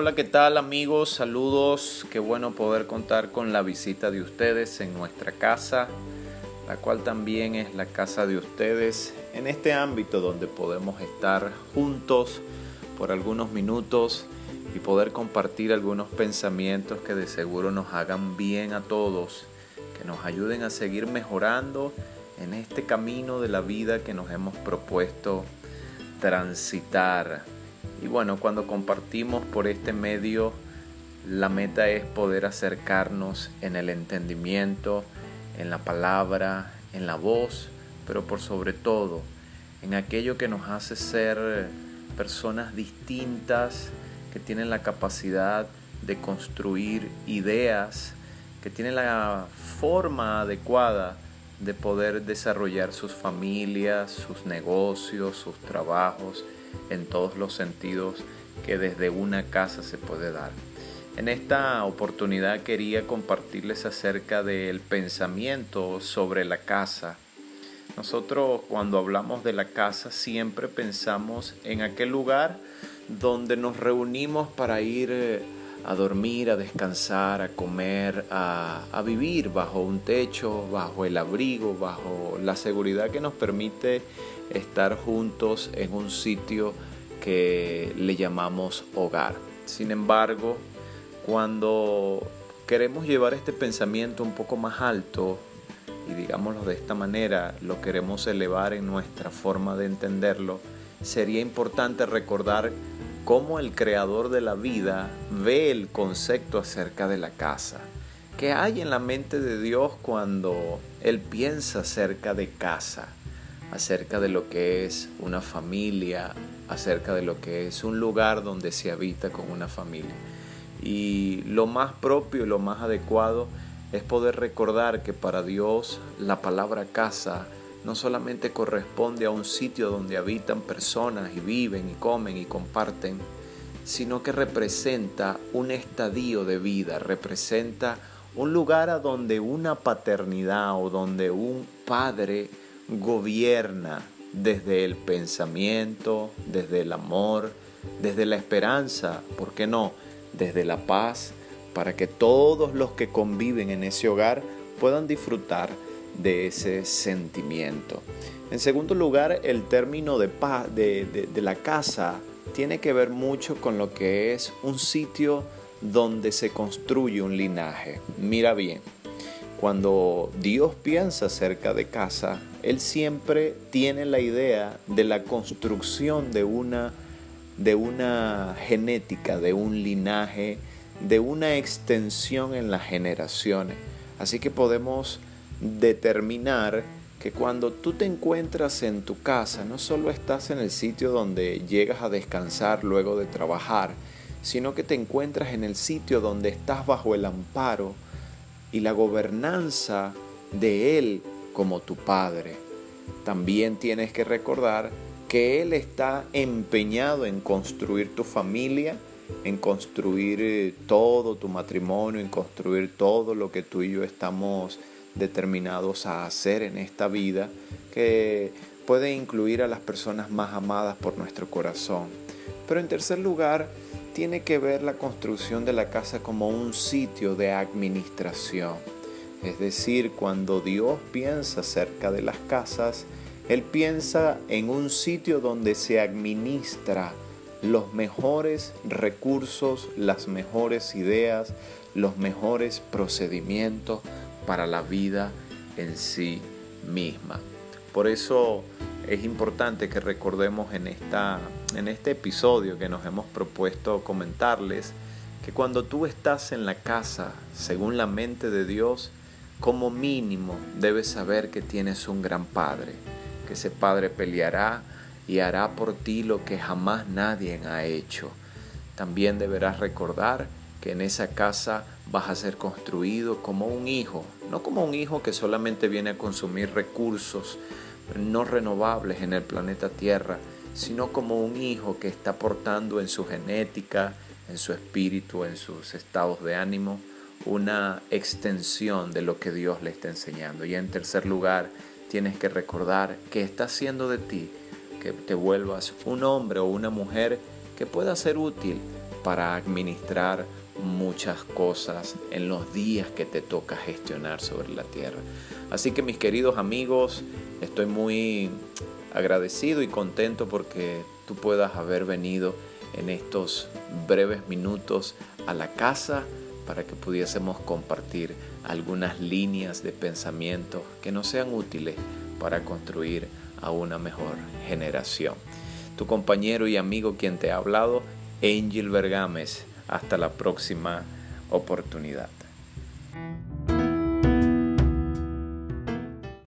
Hola, ¿qué tal amigos? Saludos. Qué bueno poder contar con la visita de ustedes en nuestra casa, la cual también es la casa de ustedes, en este ámbito donde podemos estar juntos por algunos minutos y poder compartir algunos pensamientos que de seguro nos hagan bien a todos, que nos ayuden a seguir mejorando en este camino de la vida que nos hemos propuesto transitar. Y bueno, cuando compartimos por este medio, la meta es poder acercarnos en el entendimiento, en la palabra, en la voz, pero por sobre todo en aquello que nos hace ser personas distintas, que tienen la capacidad de construir ideas, que tienen la forma adecuada de poder desarrollar sus familias, sus negocios, sus trabajos, en todos los sentidos que desde una casa se puede dar. En esta oportunidad quería compartirles acerca del pensamiento sobre la casa. Nosotros cuando hablamos de la casa siempre pensamos en aquel lugar donde nos reunimos para ir eh, a dormir, a descansar, a comer, a, a, vivir bajo un techo, bajo el abrigo, bajo la seguridad que nos permite estar juntos en un sitio que le llamamos hogar. Sin embargo, cuando queremos llevar este pensamiento un poco más alto, y digámoslo de esta manera, lo queremos elevar en nuestra forma de entenderlo, sería importante recordar cómo el creador de la vida ve el concepto acerca de la casa. ¿Qué hay en la mente de Dios cuando Él piensa acerca de casa? Acerca de lo que es una familia, acerca de lo que es un lugar donde se habita con una familia. Y lo más propio y lo más adecuado es poder recordar que para Dios la palabra casa no solamente corresponde a un sitio donde habitan personas y viven y comen y comparten, sino que representa un estadio de vida, representa un lugar a donde una paternidad o donde un padre gobierna desde el pensamiento, desde el amor, desde la esperanza, ¿por qué no? Desde la paz, para que todos los que conviven en ese hogar puedan disfrutar de ese sentimiento. En segundo lugar, el término de, de, de la casa tiene que ver mucho con lo que es un sitio donde se construye un linaje. Mira bien, cuando Dios piensa acerca de casa, Él siempre tiene la idea de la construcción de una, de una genética, de un linaje, de una extensión en las generaciones. Así que podemos determinar que cuando tú te encuentras en tu casa, no solo estás en el sitio donde llegas a descansar luego de trabajar, sino que te encuentras en el sitio donde estás bajo el amparo y la gobernanza de Él como tu Padre. También tienes que recordar que Él está empeñado en construir tu familia, en construir eh, todo tu matrimonio, en construir todo lo que tú y yo estamos determinados a hacer en esta vida, que puede incluir a las personas más amadas por nuestro corazón. Pero en tercer lugar, tiene que ver la construcción de la casa como un sitio de administración. Es decir, cuando Dios piensa acerca de las casas, Él piensa en un sitio donde se administra los mejores recursos, las mejores ideas, los mejores procedimientos para la vida en sí misma. Por eso es importante que recordemos en, esta, en este episodio que nos hemos propuesto comentarles que cuando tú estás en la casa, según la mente de Dios, como mínimo debes saber que tienes un gran Padre, que ese Padre peleará y hará por ti lo que jamás nadie ha hecho. También deberás recordar que en esa casa vas a ser construido como un hijo, no como un hijo que solamente viene a consumir recursos, no renovables en el planeta Tierra, sino como un hijo que está portando en su genética, en su espíritu, en sus estados de ánimo, una extensión de lo que Dios le está enseñando. Y en tercer lugar, tienes que recordar que está haciendo de ti que te vuelvas un hombre o una mujer que pueda ser útil para administrar muchas cosas en los días que te toca gestionar sobre la tierra. Así que mis queridos amigos, estoy muy agradecido y contento porque tú puedas haber venido en estos breves minutos a la casa para que pudiésemos compartir algunas líneas de pensamiento que nos sean útiles para construir a una mejor generación. Tu compañero y amigo quien te ha hablado, Angel Bergames. Hasta la próxima oportunidad.